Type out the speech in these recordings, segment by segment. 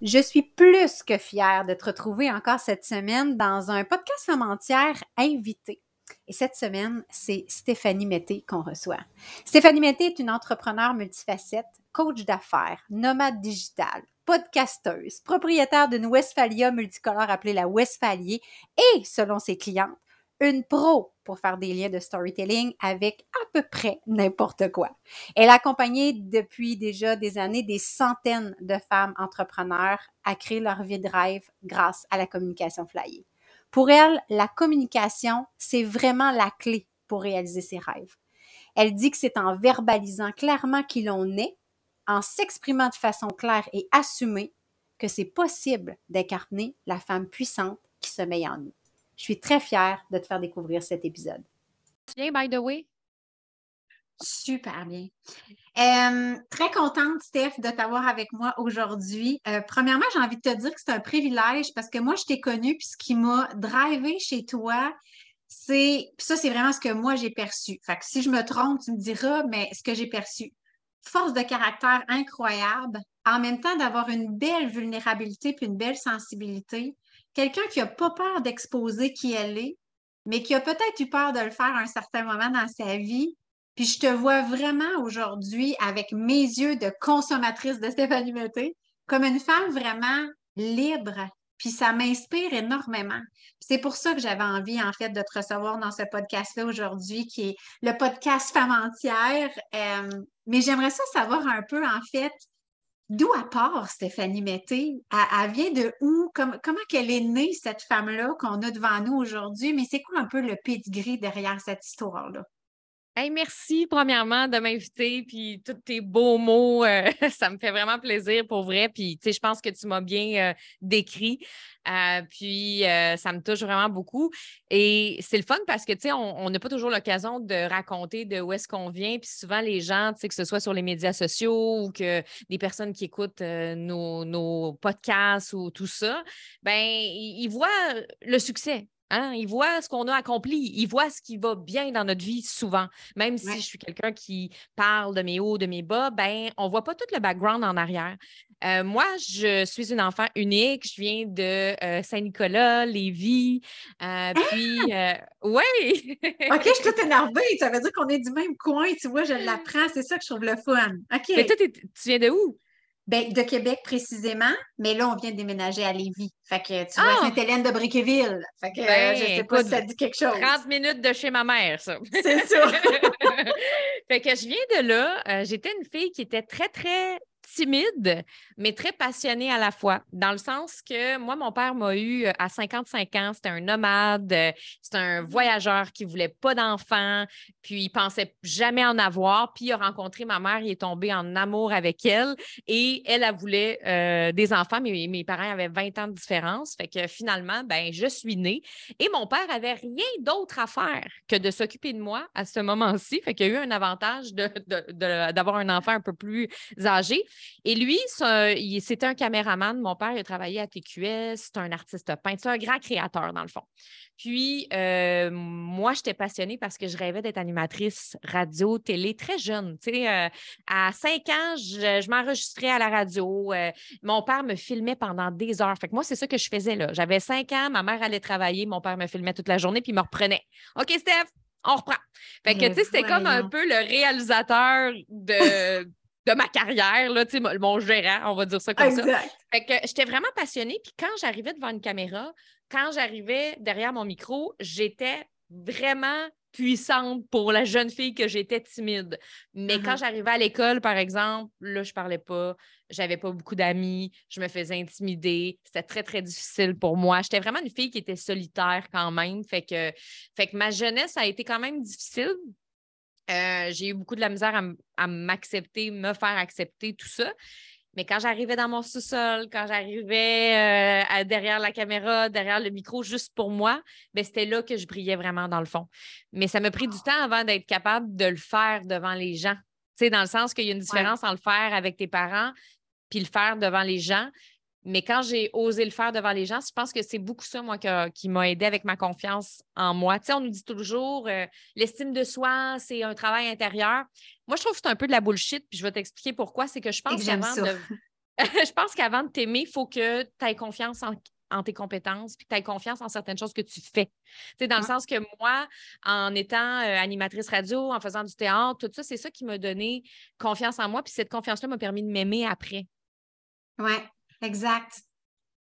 Je suis plus que fière de te retrouver encore cette semaine dans un podcast femme invité. Et cette semaine, c'est Stéphanie Mété qu'on reçoit. Stéphanie Mété est une entrepreneure multifacette, coach d'affaires, nomade digital, podcasteuse, propriétaire d'une Westphalia multicolore appelée la Westphalier et, selon ses clientes, une pro pour faire des liens de storytelling avec à peu près n'importe quoi. Elle a accompagné depuis déjà des années des centaines de femmes entrepreneurs à créer leur vie de rêve grâce à la communication flyée. Pour elle, la communication, c'est vraiment la clé pour réaliser ses rêves. Elle dit que c'est en verbalisant clairement qui l'on est, en s'exprimant de façon claire et assumée, que c'est possible d'incarner la femme puissante qui sommeille en nous. Je suis très fière de te faire découvrir cet épisode. Bien, by the way? Super bien. Euh, très contente, Steph, de t'avoir avec moi aujourd'hui. Euh, premièrement, j'ai envie de te dire que c'est un privilège parce que moi, je t'ai connue, puis ce qui m'a drivé chez toi, c'est. ça, c'est vraiment ce que moi, j'ai perçu. Fait que si je me trompe, tu me diras, mais ce que j'ai perçu. Force de caractère incroyable, en même temps d'avoir une belle vulnérabilité puis une belle sensibilité, quelqu'un qui n'a pas peur d'exposer qui elle est, mais qui a peut-être eu peur de le faire à un certain moment dans sa vie. Puis je te vois vraiment aujourd'hui avec mes yeux de consommatrice de Stéphanie Mété comme une femme vraiment libre. Puis ça m'inspire énormément. C'est pour ça que j'avais envie, en fait, de te recevoir dans ce podcast-là aujourd'hui, qui est le podcast Femme entière. Euh, mais j'aimerais ça savoir un peu, en fait, D'où à part Stéphanie Mété? Elle, vient de où? comment qu'elle est née, cette femme-là qu'on a devant nous aujourd'hui? Mais c'est quoi un peu le pedigree derrière cette histoire-là? Merci, premièrement, de m'inviter, puis tous tes beaux mots, euh, ça me fait vraiment plaisir pour vrai. Puis, tu sais, je pense que tu m'as bien euh, décrit. Euh, puis, ça me touche vraiment beaucoup. Et c'est le fun parce que, tu sais, on n'a pas toujours l'occasion de raconter de où est-ce qu'on vient. Puis souvent, les gens, tu sais, que ce soit sur les médias sociaux ou que des personnes qui écoutent nos, nos, podcasts ou tout ça, ben ils voient le succès. Hein? Ils voient ce qu'on a accompli, ils voient ce qui va bien dans notre vie souvent. Même si je suis quelqu'un qui parle de mes hauts, de mes bas, ben, on ne voit pas tout le background en arrière. Euh, moi, je suis une enfant unique. Je viens de euh, Saint-Nicolas, Lévis. Euh, puis, oui! OK, je suis toute énervée. Ça veut dire qu'on est du même coin. Tu vois, je l'apprends. C'est ça que je trouve le fun. OK. Mais toi, tu viens de où? Ben, de Québec précisément, mais là, on vient de déménager à Lévis. Fait que tu vois, ah! Sainte-Hélène de Briqueville. Fait que ben, je sais pas si ça dit quelque chose. 30 minutes de chez ma mère, ça. C'est ça. fait que je viens de là. Euh, j'étais une fille qui était très, très timide, mais très passionnée à la fois, dans le sens que moi, mon père m'a eu euh, à 55 ans, c'était un nomade, euh, c'était un mmh. voyageur qui ne voulait pas d'enfants, puis il pensait jamais en avoir, puis il a rencontré ma mère, il est tombé en amour avec elle, et elle, a voulu euh, des enfants, mais mes parents avaient 20 ans de différence, fait que finalement, ben, je suis née, et mon père avait rien d'autre à faire que de s'occuper de moi à ce moment-ci, fait qu'il y a eu un avantage d'avoir un enfant un peu plus âgé. Et lui, c'était un caméraman. Mon père, il a travaillé à TQS. C'est un artiste peintre. C'est un grand créateur, dans le fond. Puis, euh, moi, j'étais passionnée parce que je rêvais d'être animatrice radio, télé très jeune. Tu sais, euh, à cinq ans, je, m'enregistrais à la radio. Euh, mon père me filmait pendant des heures. Fait que moi, c'est ça que je faisais là. J'avais cinq ans, ma mère allait travailler, mon père me filmait toute la journée, puis il me reprenait. OK, Steph, on reprend. Fait que, tu sais, c'était comme un peu le réalisateur de, de ma carrière, là, mon gérant, on va dire ça comme ça. Fait que j'étais vraiment passionnée. Puis quand j'arrivais devant une caméra, quand j'arrivais derrière mon micro, j'étais vraiment puissante pour la jeune fille que j'étais timide. Mais quand uh-huh. j'arrivais à l'école, par exemple, là, je parlais pas, j'avais pas beaucoup d'amis, je me faisais intimider, c'était très, très difficile pour moi. J'étais vraiment une fille qui était solitaire quand même. Fait que, fait que ma jeunesse a été quand même difficile euh, j'ai eu beaucoup de la misère à, m'accepter, me faire accepter, tout ça. Mais quand j'arrivais dans mon sous-sol, quand j'arrivais euh, derrière la caméra, derrière le micro, juste pour moi, ben, c'était là que je brillais vraiment dans le fond. Mais ça m'a pris du ah. temps avant d'être capable de le faire devant les gens. Tu sais, dans le sens qu'il y a une différence en le faire avec tes parents puis le faire devant les gens. Mais quand j'ai osé le faire devant les gens, je pense que c'est beaucoup ça, moi, qui m'a aidé avec ma confiance en moi. Tu sais, on nous dit toujours euh, l'estime de soi, c'est un travail intérieur. Moi, je trouve que c'est un peu de la bullshit, puis je vais t'expliquer pourquoi. C'est que je pense qu'avant de. je pense qu'avant de t'aimer, il faut que tu aies confiance en, tes compétences, puis que tu aies confiance en certaines choses que tu fais. sais, dans le sens que moi, en étant euh, animatrice radio, en faisant du théâtre, tout ça, c'est ça qui m'a donné confiance en moi, puis cette confiance-là m'a permis de m'aimer après. Oui, exact.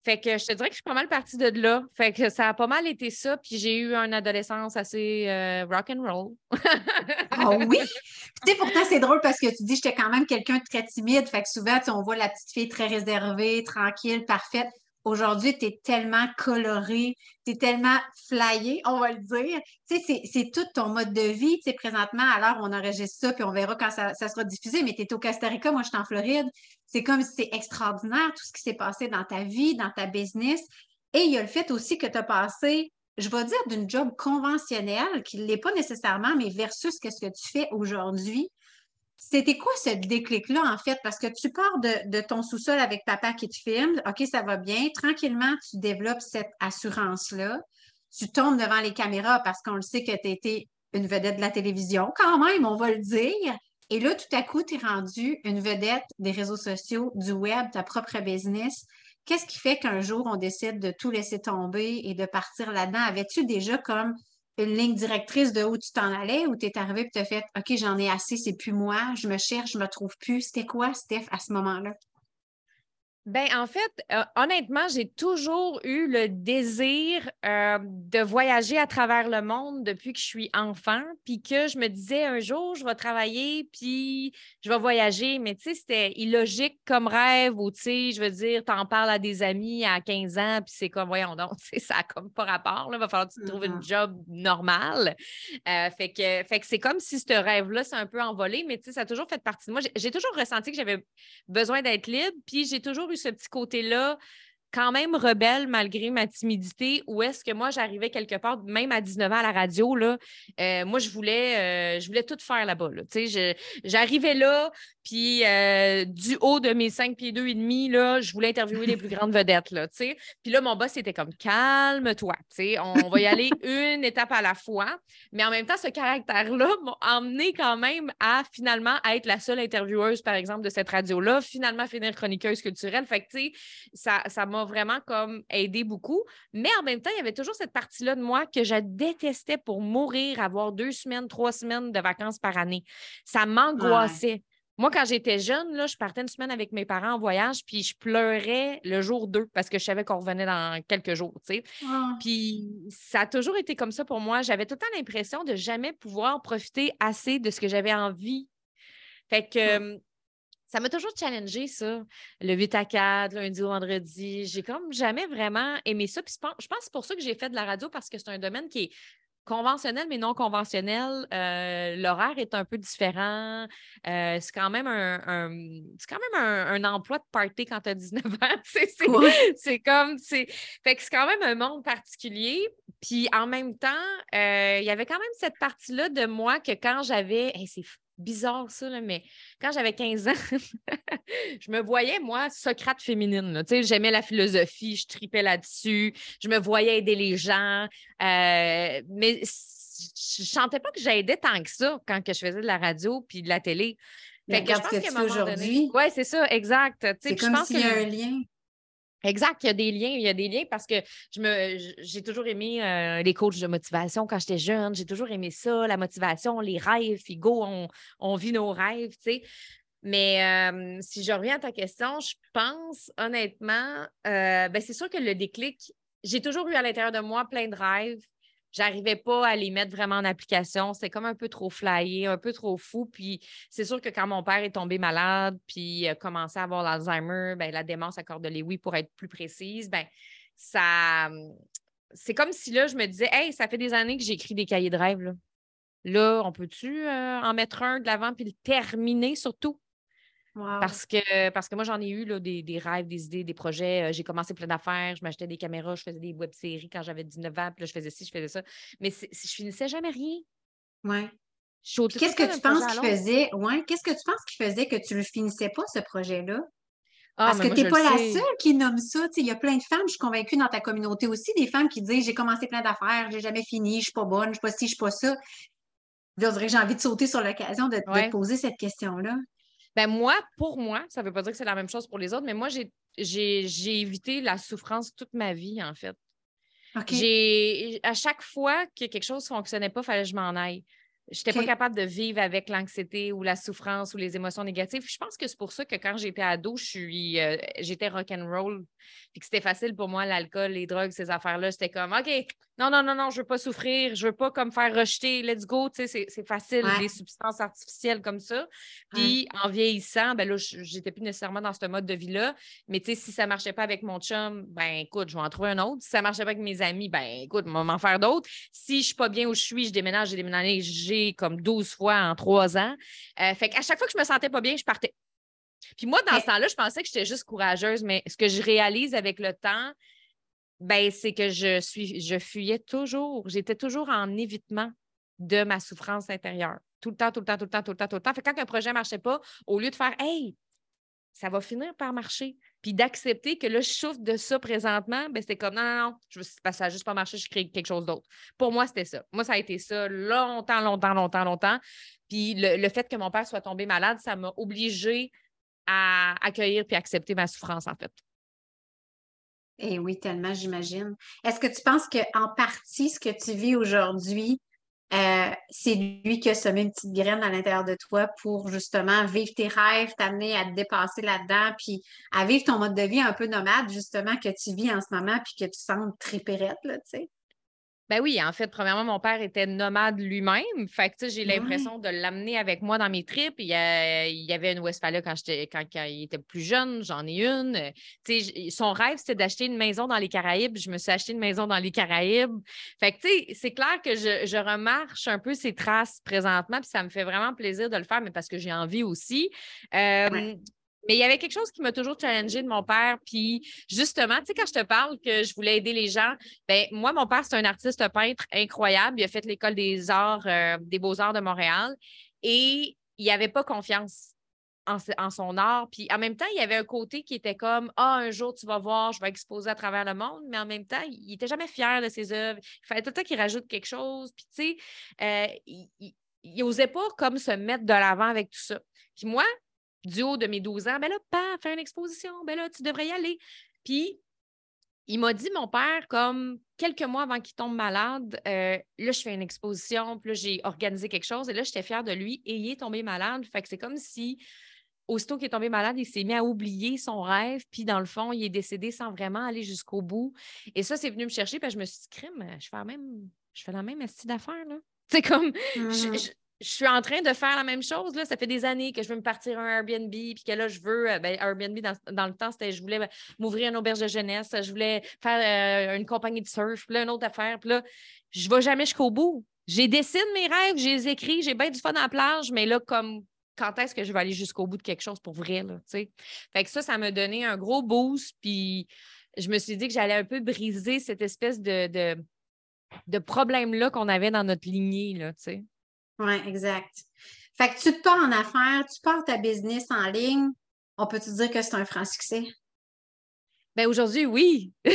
Fait que je te dirais que je suis pas mal partie de là. Fait que ça a pas mal été ça. Puis j'ai eu une adolescence assez euh, rock and roll. ah oui? tu sais, pourtant, c'est drôle parce que tu dis j'étais quand même quelqu'un de très timide. Fait que souvent, on voit la petite fille très réservée, tranquille, parfaite. Aujourd'hui, tu es tellement coloré, tu es tellement flyé, on va le dire. Tu sais, c'est tout ton mode de vie. Tu sais, présentement, alors on enregistre ça, puis on verra quand ça, sera diffusé, mais tu es au Costa Rica, moi, je suis en Floride. C'est comme si c'est extraordinaire tout ce qui s'est passé dans ta vie, dans ta business. Et il y a le fait aussi que tu as passé, je vais dire, d'une job conventionnelle, qui ne l'est pas nécessairement, mais versus ce que tu fais aujourd'hui. C'était quoi ce déclic-là, en fait? Parce que tu pars de, ton sous-sol avec papa qui te filme, OK, ça va bien. Tranquillement, tu développes cette assurance-là. Tu tombes devant les caméras parce qu'on le sait que tu été une vedette de la télévision, quand même, on va le dire. Et là, tout à coup, tu es rendu une vedette des réseaux sociaux, du web, ta propre business. Qu'est-ce qui fait qu'un jour, on décide de tout laisser tomber et de partir là-dedans? Avais-tu déjà comme une ligne directrice de où tu t'en allais ou tu es arrivé et tu as fait OK, j'en ai assez, c'est plus moi, je me cherche, je me trouve plus. C'était quoi, Steph, à ce moment-là? Ben, en fait, euh, honnêtement, j'ai toujours eu le désir euh, de voyager à travers le monde depuis que je suis enfant, puis que je me disais un jour, je vais travailler, puis je vais voyager. Mais tu sais, c'était illogique comme rêve, ou tu sais, je veux dire, t'en parles à des amis à 15 ans, puis c'est comme, voyons donc, ça n'a comme pas rapport, il va falloir que tu trouves une job normale. Euh, fait que, fait que c'est comme si ce rêve-là s'est un peu envolé, mais tu sais, ça a toujours fait partie de moi. J'ai toujours ressenti que j'avais besoin d'être libre, puis j'ai toujours ce petit côté-là quand même rebelle malgré ma timidité, ou est-ce que moi, j'arrivais quelque part, même à 19 ans à la radio, là, euh, moi, je voulais, euh, je voulais tout faire là-bas. Là. J'arrivais là, puis euh, du haut de mes 5 pieds 2 et demi, là, je voulais interviewer les plus grandes vedettes. Là, puis là, mon boss était comme calme-toi, on, on va y aller une étape à la fois. Mais en même temps, ce caractère-là m'a emmené quand même à finalement être la seule intervieweuse, par exemple, de cette radio-là, finalement finir chroniqueuse culturelle. Fait que, ça, ça m'a vraiment comme aidé beaucoup. Mais en même temps, il y avait toujours cette partie-là de moi que je détestais pour mourir, avoir deux semaines, trois semaines de vacances par année. Ça m'angoissait. Moi, quand j'étais jeune, là, je partais une semaine avec mes parents en voyage, puis je pleurais le jour 2 parce que je savais qu'on revenait dans quelques jours. Ah. Puis ça a toujours été comme ça pour moi. J'avais tout le temps l'impression de jamais pouvoir profiter assez de ce que j'avais envie. Fait que ça m'a toujours challengé, ça. Le 8 à 4, lundi au vendredi. J'ai comme jamais vraiment aimé ça. Puis je pense que c'est pour ça que j'ai fait de la radio parce que c'est un domaine qui est conventionnel, mais non conventionnel. Euh, l'horaire est un peu différent. Euh, c'est quand même un, quand même un, emploi de party quand tu as 19 ans. C'est comme c'est. Fait que c'est quand même un monde particulier. Puis en même temps, euh, il y avait quand même cette partie-là de moi que quand j'avais. c'est bizarre ça, mais quand j'avais 15 ans, je me voyais, moi, Socrate féminine. J'aimais la philosophie, je tripais là-dessus, je me voyais aider les gens. Euh, mais je ne sentais pas que j'aidais tant que ça quand que je faisais de la radio puis de la télé. Fait que je pense qu'à aujourd'hui. Oui, c'est ça, exact. C'est comme s'il y a un lien. Exact, il y a des liens, il y a des liens parce que je me j'ai toujours aimé euh, les coachs de motivation quand j'étais jeune, j'ai toujours aimé ça, la motivation, les rêves, Figo, on, on vit nos rêves, tu sais. Mais euh, si je reviens à ta question, je pense honnêtement, euh, ben c'est sûr que le déclic, j'ai toujours eu à l'intérieur de moi plein de rêves, j'arrivais pas à les mettre vraiment en application. C'était comme un peu trop flyé, un peu trop fou. Puis c'est sûr que quand mon père est tombé malade, puis a commencé à avoir l'Alzheimer, ben, la démence à de oui pour être plus précise, ben, ça. C'est comme si là, je me disais, hey, ça fait des années que j'écris des cahiers de rêve. Là, là on peut-tu euh, en mettre un de l'avant puis le terminer surtout? Parce, que, parce que moi, j'en ai eu là, des, rêves, des idées, des projets. Euh, j'ai commencé plein d'affaires, je m'achetais des caméras, je faisais des web-séries quand j'avais 19 ans, puis là, je faisais ci, je faisais ça. Mais je finissais jamais rien. Oui. Qu'est-ce que tu penses qu'il faisait? Ouais, qu'est-ce que tu penses qu'il faisait que tu ne le finissais pas, ce projet-là? Ah, Parce que tu n'es pas la seule qui nomme ça. Il y a plein de femmes, je suis convaincue dans ta communauté aussi, des femmes qui disent j'ai commencé plein d'affaires, j'ai jamais fini, je ne suis pas bonne, je ne suis pas ci, je ne suis pas ça. Là, j'ai envie de sauter sur l'occasion de, de, te poser cette question-là. Ben moi, pour moi, ça ne veut pas dire que c'est la même chose pour les autres, mais moi, j'ai évité la souffrance toute ma vie, en fait. J'ai à chaque fois que quelque chose ne fonctionnait pas, il fallait que je m'en aille. Je n'étais pas capable de vivre avec l'anxiété ou la souffrance ou les émotions négatives. Je pense que c'est pour ça que quand j'étais ado, je suis, euh, j'étais rock'n'roll, puis que c'était facile pour moi, l'alcool, les drogues, ces affaires-là. C'était comme, OK, non, non, non, non, je veux pas souffrir, je veux pas comme faire rejeter, let's go, tu sais, c'est facile, des substances artificielles comme ça. Puis en vieillissant, ben là, j'étais plus nécessairement dans ce mode de vie-là, mais tu sais, si ça marchait pas avec mon chum, ben écoute, je vais en trouver un autre. Si ça marchait pas avec mes amis, ben écoute, je vais m'en faire d'autres. Si je suis pas bien où je suis, je déménage, j'ai déménagé, comme 12 fois en trois ans. Euh, fait qu'à chaque fois que je me sentais pas bien, je partais. Puis moi, dans ce temps-là, je pensais que j'étais juste courageuse, mais ce que je réalise avec le temps, ben, c'est que je suis, je fuyais toujours. J'étais toujours en évitement de ma souffrance intérieure. Tout le temps, tout le temps, tout le temps, tout le temps, tout le temps. Fait quand un projet ne marchait pas, au lieu de faire Hey, ça va finir par marcher. Puis d'accepter que là, je souffre de ça présentement, ben c'est comme non, non, non, je, ça n'a juste pas marché, je crée quelque chose d'autre. Pour moi, c'était ça. Moi, ça a été ça longtemps, longtemps, longtemps, longtemps. Puis le, fait que mon père soit tombé malade, ça m'a obligé à accueillir puis accepter ma souffrance, en fait. Eh oui, tellement, j'imagine. Est-ce que tu penses qu'en partie, ce que tu vis aujourd'hui, euh, c'est lui qui a semé une petite graine à l'intérieur de toi pour justement vivre tes rêves, t'amener à te dépasser là-dedans, puis à vivre ton mode de vie un peu nomade, justement, que tu vis en ce moment, puis que tu sens tripérette, là, tu sais? Ben oui, en fait, premièrement, mon père était nomade lui-même. Fait que, j'ai l'impression de l'amener avec moi dans mes trips. Il y, avait une Westphalia quand, quand, quand il était plus jeune, j'en ai une. son rêve, c'était d'acheter une maison dans les Caraïbes. Je me suis acheté une maison dans les Caraïbes. Fait que, tu sais, c'est clair que je, remarche un peu ses traces présentement, puis ça me fait vraiment plaisir de le faire, mais parce que j'ai envie aussi. Euh, mais il y avait quelque chose qui m'a toujours challengé de mon père. Puis justement, tu sais, quand je te parle que je voulais aider les gens, ben moi, mon père, c'est un artiste peintre incroyable. Il a fait l'école des arts, euh, des beaux-arts de Montréal. Et il n'avait pas confiance en, son art. Puis en même temps, il y avait un côté qui était comme Ah, un jour, tu vas voir, je vais exposer à travers le monde. Mais en même temps, il n'était jamais fier de ses œuvres. Il fallait tout le temps qu'il rajoute quelque chose. Puis tu sais, euh, il n'osait pas comme se mettre de l'avant avec tout ça. Puis moi, du haut de mes 12 ans, ben là, pas faire une exposition, ben là, tu devrais y aller. Puis, il m'a dit, mon père, comme quelques mois avant qu'il tombe malade, euh, là, je fais une exposition, puis là, j'ai organisé quelque chose, et là, j'étais fière de lui, et il est tombé malade. Fait que c'est comme si, aussitôt qu'il est tombé malade, il s'est mis à oublier son rêve, puis dans le fond, il est décédé sans vraiment aller jusqu'au bout. Et ça, c'est venu me chercher, puis je me suis dit, crime, je fais la même, je fais la même astuce d'affaires, là. C'est comme, mmh je suis en train de faire la même chose. Là. Ça fait des années que je veux me partir un Airbnb, puis que là, je veux, euh, ben, Airbnb, dans, le temps, c'était, je voulais m'ouvrir une auberge de jeunesse, je voulais faire euh, une compagnie de surf, puis là, une autre affaire. Puis là, je ne vais jamais jusqu'au bout. J'ai dessiné mes rêves, j'ai les écrits, j'ai bien du fun à la plage, mais là, comme quand est-ce que je vais aller jusqu'au bout de quelque chose pour vrai, là, tu Fait que ça, ça m'a donné un gros boost, puis je me suis dit que j'allais un peu briser cette espèce de, de, de problème-là qu'on avait dans notre lignée, là, tu sais? Oui, exact. Fait que tu te pars en affaires, tu pars ta business en ligne, on peut te dire que c'est un franc succès? Bien, aujourd'hui, oui.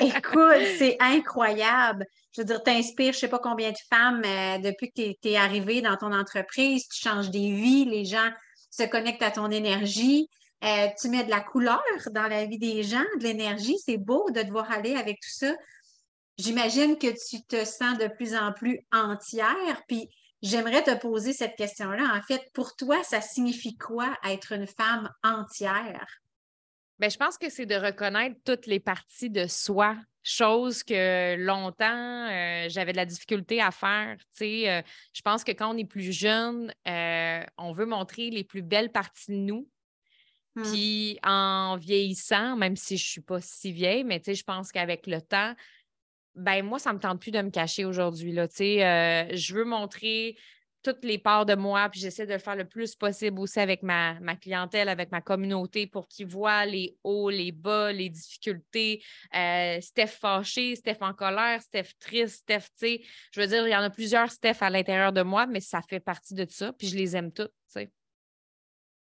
Écoute, c'est incroyable. Je veux dire, tu inspires je ne sais pas combien de femmes euh, depuis que tu es, arrivé dans ton entreprise, tu changes des vies, les gens se connectent à ton énergie. Euh, tu mets de la couleur dans la vie des gens, de l'énergie. C'est beau de te voir aller avec tout ça. J'imagine que tu te sens de plus en plus entière. Puis j'aimerais te poser cette question-là. En fait, pour toi, ça signifie quoi être une femme entière? Bien, je pense que c'est de reconnaître toutes les parties de soi, chose que longtemps euh, j'avais de la difficulté à faire. Euh, je pense que quand on est plus jeune, euh, on veut montrer les plus belles parties de nous. Mmh. Puis en vieillissant, même si je ne suis pas si vieille, mais je pense qu'avec le temps, ben moi, ça ne me tente plus de me cacher aujourd'hui. Euh, je veux montrer toutes les parts de moi, puis j'essaie de le faire le plus possible aussi avec ma, clientèle, avec ma communauté pour qu'ils voient les hauts, les bas, les difficultés. Euh, Steph fâché, Steph en colère, Steph triste, Steph, tu sais, je veux dire, il y en a plusieurs Steph à l'intérieur de moi, mais ça fait partie de ça, puis je les aime toutes, tu sais.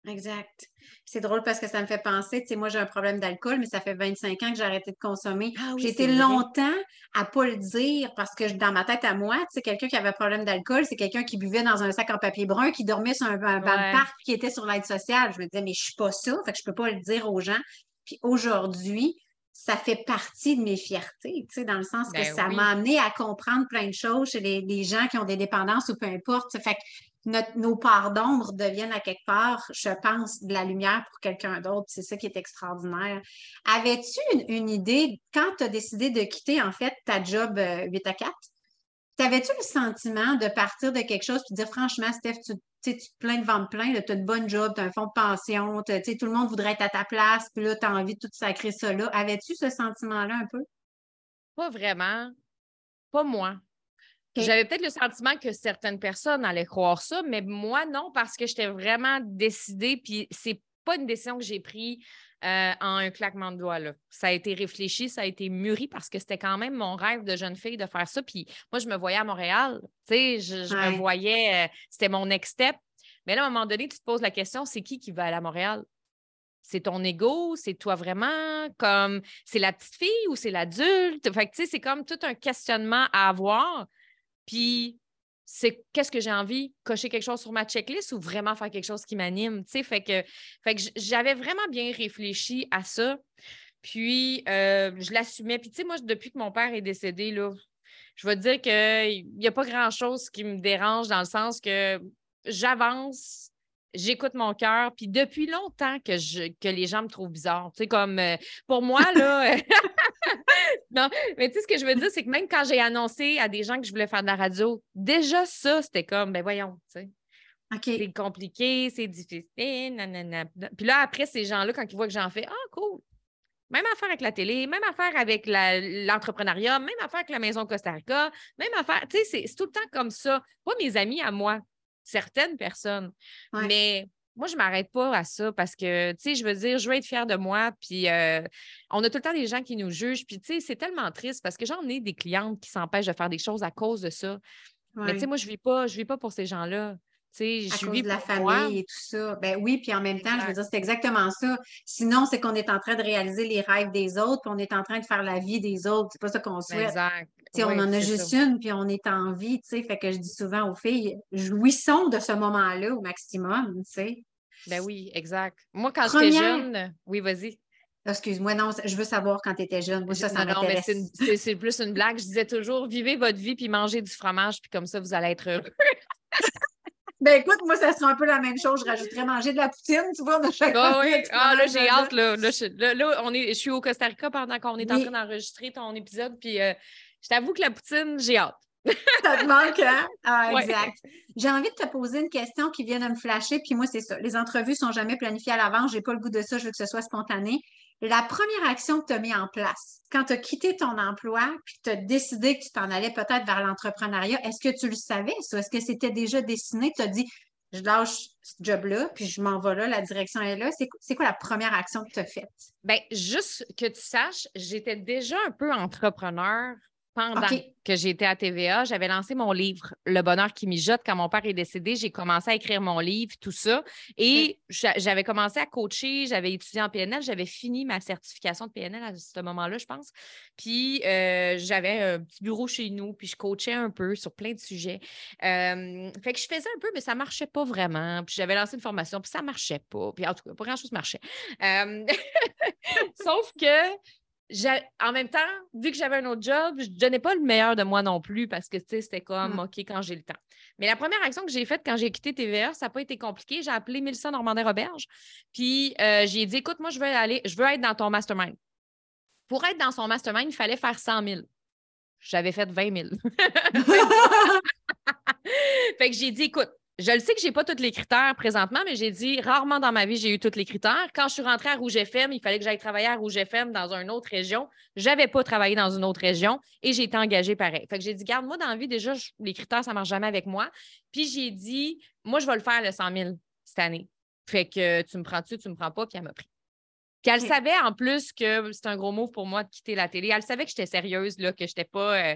Exact. C'est drôle parce que ça me fait penser, tu sais, moi j'ai un problème d'alcool, mais ça fait 25 ans que j'ai arrêté de consommer. Ah oui, j'ai été longtemps à pas le dire parce que dans ma tête à moi, tu sais, quelqu'un qui avait un problème d'alcool, c'est quelqu'un qui buvait dans un sac en papier brun, qui dormait sur un, un banc de parc, qui était sur l'aide sociale. Je me disais, mais je suis pas ça, fait que je peux pas le dire aux gens. Puis aujourd'hui, ça fait partie de mes fiertés, tu sais, dans le sens que Ben ça oui. m'a amené à comprendre plein de choses chez les, les gens qui ont des dépendances ou peu importe. Fait que nos parts d'ombre deviennent à quelque part, je pense, de la lumière pour quelqu'un d'autre. C'est ça qui est extraordinaire. Avais-tu une, idée, quand tu as décidé de quitter, en fait, ta job euh, 8 à 4, t'avais-tu le sentiment de partir de quelque chose et de dire, franchement, Steph, tu, tu te plains de vendre plein, tu as une bonne job, tu as un fonds de pension, tout le monde voudrait être à ta place, puis là, tu as envie de tout sacrer ça là. Avais-tu ce sentiment-là un peu? Pas vraiment. Pas moi. J'avais peut-être le sentiment que certaines personnes allaient croire ça, mais moi, non, parce que j'étais vraiment décidée, puis c'est pas une décision que j'ai prise euh, en un claquement de doigts. Là. Ça a été réfléchi, ça a été mûri parce que c'était quand même mon rêve de jeune fille de faire ça. Puis moi, je me voyais à Montréal. Tu sais, je, je Ouais. me voyais, euh, c'était mon next step. Mais là, à un moment donné, tu te poses la question, c'est qui qui va aller à Montréal? C'est ton ego, c'est toi vraiment, comme c'est la petite fille ou c'est l'adulte? Fait que tu sais, c'est comme tout un questionnement à avoir. Puis, c'est qu'est-ce que j'ai envie? Cocher quelque chose sur ma checklist ou vraiment faire quelque chose qui m'anime? Tu sais, fait que, fait que j'avais vraiment bien réfléchi à ça. Puis, euh, je l'assumais. Puis, tu sais, moi, depuis que mon père est décédé, là, je vais dire qu'il n'y a pas grand-chose qui me dérange dans le sens que j'avance, j'écoute mon cœur. Puis, depuis longtemps que, je, que les gens me trouvent bizarre. Tu sais, comme euh, pour moi, là. non, mais tu sais, ce que je veux dire, c'est que même quand j'ai annoncé à des gens que je voulais faire de la radio, déjà ça, c'était comme, ben voyons, tu sais, OK. c'est compliqué, c'est difficile, nanana. Puis là, après, ces gens-là, quand ils voient que j'en fais, ah, cool. Même affaire avec la télé, même affaire avec l'entrepreneuriat, même affaire avec la maison Costa Rica, même affaire, tu sais, c'est tout le temps comme ça. Pas mes amis à moi, certaines personnes. Ouais. Mais moi, je ne m'arrête pas à ça parce que, tu sais, je veux dire, je veux être fière de moi. Puis, euh, on a tout le temps des gens qui nous jugent. Puis, tu sais, c'est tellement triste parce que j'en ai des clientes qui s'empêchent de faire des choses à cause de ça. Mais, tu sais, moi, je ne vis pas, je vis pas pour ces gens-là. Tu sais, à je cause vis de la famille moi. et tout ça. Ben oui, puis en même temps, je veux dire, c'est exactement ça. Sinon, c'est qu'on est en train de réaliser les rêves des autres, puis on est en train de faire la vie des autres. C'est pas ça qu'on souhaite. Exact. On en a juste ça. une, puis on est en vie, tu sais. Fait que je dis souvent aux filles, jouissons de ce moment-là au maximum, tu sais. Ben oui, exact. Moi, quand Première- j'étais jeune, oui, vas-y. Excuse-moi, non, je veux savoir quand tu étais jeune. Moi, ça, ça non, non, mais c'est plus une blague. Je disais toujours, vivez votre vie puis mangez du fromage, puis comme ça, vous allez être heureux. Ben écoute, moi, ça sera un peu la même chose. Je rajouterais manger de la poutine, tu vois, de chaque Ah oui, ah, là, j'ai hâte. Là, Là, je, là, là, on est, je suis au Costa Rica pendant qu'on est en train d'enregistrer ton épisode, puis euh, je t'avoue que la poutine, j'ai hâte. Ça te manque, hein? Ah, Ouais. exact. J'ai envie de te poser une question qui vient de me flasher, puis moi, c'est ça. Les entrevues sont jamais planifiées à l'avance. J'ai pas le goût de ça. Je veux que ce soit spontané. La première action que tu as mis en place, quand tu as quitté ton emploi, puis tu as décidé que tu t'en allais peut-être vers l'entrepreneuriat, est-ce que tu le savais, ça? Est-ce que c'était déjà dessiné? Tu as dit, je lâche ce job-là, puis je m'en vais là, la direction est là. C'est c'est quoi la première action que tu as faite? Ben, juste que tu saches, j'étais déjà un peu entrepreneur pendant que j'étais à TVA. J'avais lancé mon livre Le bonheur qui mijote quand mon père est décédé. J'ai commencé à écrire mon livre, tout ça. Et j'a- j'avais commencé à coacher, j'avais étudié en PNL, j'avais fini ma certification de PNL à ce moment-là, je pense. Puis euh, j'avais un petit bureau chez nous, puis je coachais un peu sur plein de sujets. Euh, fait que je faisais un peu, mais ça ne marchait pas vraiment. Puis j'avais lancé une formation, puis ça ne marchait pas. Puis en tout cas, pas grand-chose marchait. Euh, Sauf que en même temps, vu que j'avais un autre job, je ne donnais pas le meilleur de moi non plus parce que tu sais, c'était comme Mm. OK quand j'ai le temps. Mais la première action que j'ai faite quand j'ai quitté TVA, ça n'a pas été compliqué. J'ai appelé Mélissa Normandin-Roberge. Puis euh, j'ai dit écoute, moi, je veux aller, je veux être dans ton mastermind. Pour être dans son mastermind, il fallait faire 100 000. J'avais fait 20 000. fait que j'ai dit, écoute, je le sais que je n'ai pas tous les critères présentement, mais j'ai dit, rarement dans ma vie, j'ai eu tous les critères. Quand je suis rentrée à Rouge FM, il fallait que j'aille travailler à Rouge FM dans une autre région. Je n'avais pas travaillé dans une autre région et j'ai été engagée pareil. Fait que j'ai dit, garde-moi dans la vie, déjà, les critères, ça ne marche jamais avec moi. Puis j'ai dit, moi, je vais le faire le 100 000 cette année. Fait que tu me prends-tu, tu me prends pas, puis elle m'a pris. Puis elle savait en plus que c'est un gros mot pour moi de quitter la télé. Elle savait que j'étais sérieuse, là, que j'étais pas. Euh,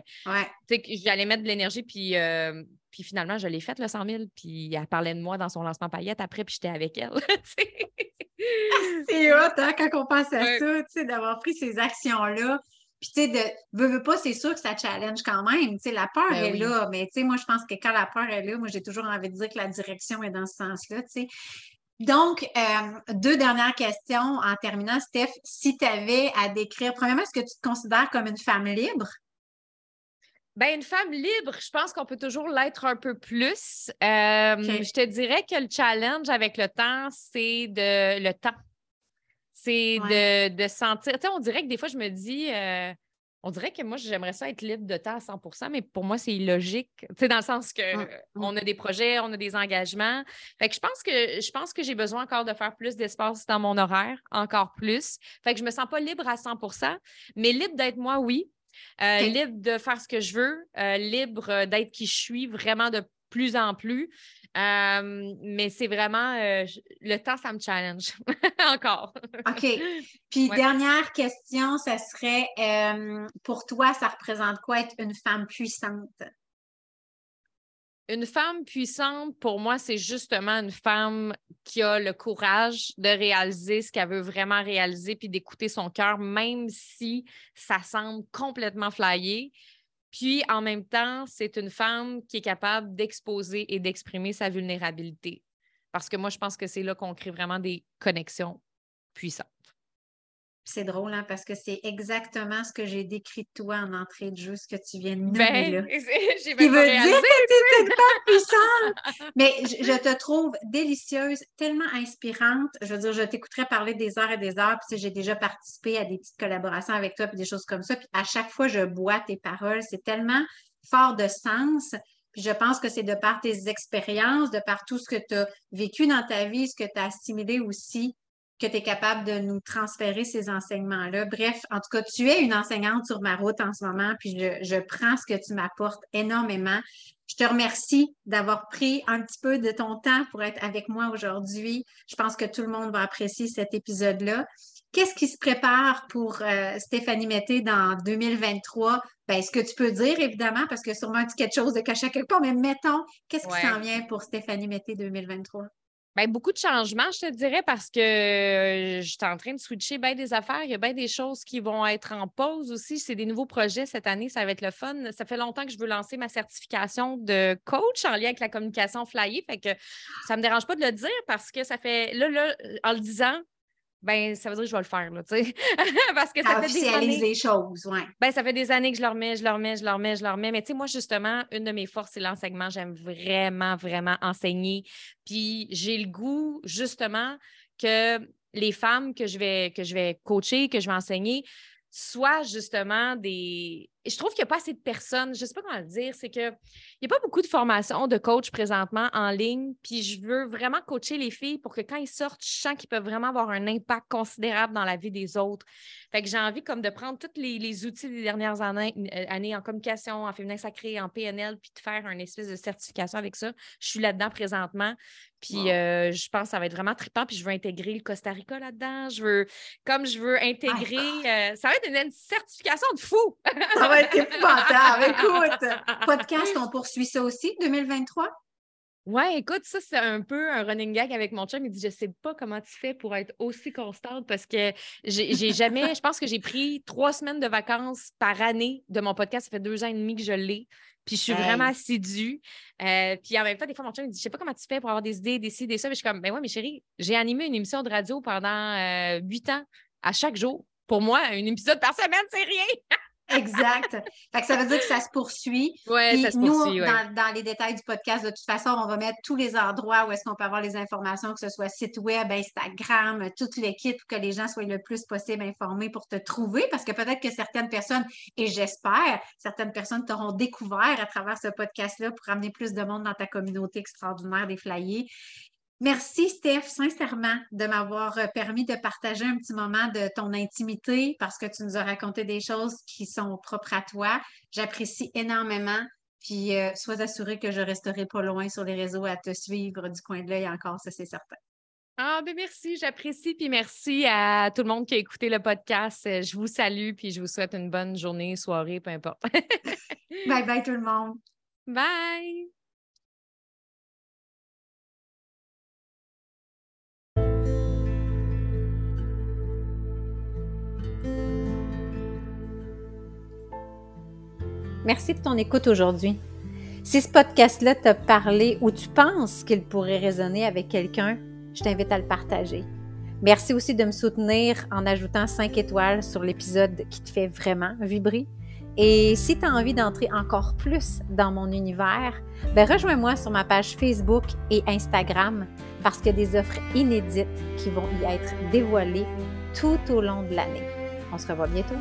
que j'allais mettre de l'énergie, puis, euh, puis finalement, je l'ai faite, le 100 000. Puis elle parlait de moi dans son lancement paillette après, puis j'étais avec elle. c'est hot, hein, quand on pense à ça, d'avoir pris ces actions-là. Puis, tu sais, de veux, veux pas, c'est sûr que ça challenge quand même. Tu sais, la peur ben est là, mais tu sais, moi, je pense que quand la peur est là, moi, j'ai toujours envie de dire que la direction est dans ce sens-là, tu sais. Donc, euh, deux dernières questions en terminant, Steph. Si tu avais à décrire, premièrement, est-ce que tu te considères comme une femme libre? Bien, une femme libre, je pense qu'on peut toujours l'être un peu plus. Euh, je te dirais que le challenge avec le temps, c'est de le temps. C'est de, sentir. Tu sais, on dirait que des fois, je me dis, euh, on dirait que moi, j'aimerais ça être libre de temps à 100% mais pour moi, c'est illogique. Tu sais, dans le sens que mmh, mmh. on a des projets, on a des engagements. Fait que je pense que je pense que j'ai besoin encore de faire plus d'espace dans mon horaire, encore plus. Fait que je me sens pas libre à 100% mais libre d'être moi, oui. Euh, libre de faire ce que je veux, euh, libre d'être qui je suis vraiment de plus en plus. Euh, mais c'est vraiment euh, le temps, ça me challenge encore. OK. Puis dernière question, ça serait euh, pour toi, ça représente quoi être une femme puissante? Une femme puissante, pour moi, c'est justement une femme qui a le courage de réaliser ce qu'elle veut vraiment réaliser puis d'écouter son cœur, même si ça semble complètement flyé. Puis en même temps, c'est une femme qui est capable d'exposer et d'exprimer sa vulnérabilité. Parce que moi, je pense que c'est là qu'on crée vraiment des connexions puissantes. C'est drôle, hein, parce que c'est exactement ce que j'ai décrit de toi en entrée de jeu, ce que tu viens de nommer. Ben, là. J'ai veut dire que tu es une femme puissante? Mais je, te trouve délicieuse, tellement inspirante. Je veux dire, je t'écouterais parler des heures et des heures, puis j'ai déjà participé à des petites collaborations avec toi, puis des choses comme ça. Puis à chaque fois, je bois tes paroles. C'est tellement fort de sens. Puis je pense que c'est de par tes expériences, de par tout ce que tu as vécu dans ta vie, ce que tu as assimilé aussi que tu es capable de nous transférer ces enseignements-là. Bref, en tout cas, tu es une enseignante sur ma route en ce moment, puis je, prends ce que tu m'apportes énormément. Je te remercie d'avoir pris un petit peu de ton temps pour être avec moi aujourd'hui. Je pense que tout le monde va apprécier cet épisode-là. Qu'est-ce qui se prépare pour euh, Stéphanie Mété dans 2023? Ben, ce que tu peux dire, évidemment, parce que sûrement tu quelque chose de caché quelque part, mais mettons, qu'est-ce qui s'en vient pour Stéphanie Mété 2023? Bien, beaucoup de changements, je te dirais, parce que euh, je suis en train de switcher bien des affaires. Il y a bien des choses qui vont être en pause aussi. C'est des nouveaux projets cette année, ça va être le fun. Ça fait longtemps que je veux lancer ma certification de coach en lien avec la communication flyée. Fait que ça ne me dérange pas de le dire parce que ça fait, là, là, en le disant, ben ça veut dire que je vais le faire, là, tu sais. Parce que ça fait des années. les choses, ouais. Ben, ça fait des années que je le remets, je le remets, je le remets, je le remets. Mais tu sais, moi, justement, une de mes forces, c'est l'enseignement. J'aime vraiment, vraiment enseigner. Puis j'ai le goût, justement, que les femmes que je vais, que je vais coacher, que je vais enseigner, soient justement des, je trouve qu'il n'y a pas assez de personnes, je ne sais pas comment le dire, c'est qu'il n'y a pas beaucoup de formations de coach présentement en ligne, puis je veux vraiment coacher les filles pour que quand ils sortent, je sens qu'ils peuvent vraiment avoir un impact considérable dans la vie des autres. Fait que j'ai envie comme de prendre tous les, outils des dernières années, euh, années, en communication, en féminin sacré, en PNL, puis de faire une espèce de certification avec ça. Je suis là-dedans présentement, puis euh, je pense que ça va être vraiment trippant, puis je veux intégrer le Costa Rica là-dedans. Je veux, comme je veux intégrer, euh, ça va être une, certification de fou! Va être épouvantable. Écoute, podcast, on poursuit ça aussi, 2023? Ouais, écoute, ça, c'est un peu un running gag avec mon chum. Il dit Je sais pas comment tu fais pour être aussi constante parce que j'ai jamais, je pense que j'ai pris trois semaines de vacances par année de mon podcast. Ça fait deux ans et demi que je l'ai. Puis je suis vraiment assidue. Euh, puis en même temps, des fois, mon chum me dit Je sais pas comment tu fais pour avoir des idées, des idées, ça. Mais je suis comme Ben ouais, mais chérie, j'ai animé une émission de radio pendant euh, huit ans, à chaque jour. Pour moi, un épisode par semaine, c'est rien. Exact. Fait que ça veut dire que ça se poursuit. Oui, ça se poursuit. Nous, dans, les détails du podcast, de toute façon, on va mettre tous les endroits où est-ce qu'on peut avoir les informations, que ce soit site web, Instagram, toute l'équipe, pour que les gens soient le plus possible informés pour te trouver, parce que peut-être que certaines personnes, et j'espère, certaines personnes t'auront découvert à travers ce podcast-là pour amener plus de monde dans ta communauté extraordinaire des flyers. Merci, Steph, sincèrement, de m'avoir euh, permis de partager un petit moment de ton intimité parce que tu nous as raconté des choses qui sont propres à toi. J'apprécie énormément. Puis, euh, sois assuré que je resterai pas loin sur les réseaux à te suivre du coin de l'œil encore, ça, c'est certain. Ah, ben merci, j'apprécie. Puis merci à tout le monde qui a écouté le podcast. Je vous salue, puis je vous souhaite une bonne journée, soirée, peu importe. bye bye tout le monde. Bye. Merci de ton écoute aujourd'hui. Si ce podcast-là t'a parlé ou tu penses qu'il pourrait résonner avec quelqu'un, je t'invite à le partager. Merci aussi de me soutenir en ajoutant 5 étoiles sur l'épisode qui te fait vraiment vibrer. Et si tu as envie d'entrer encore plus dans mon univers, ben rejoins-moi sur ma page Facebook et Instagram parce qu'il y a des offres inédites qui vont y être dévoilées tout au long de l'année. On se revoit bientôt.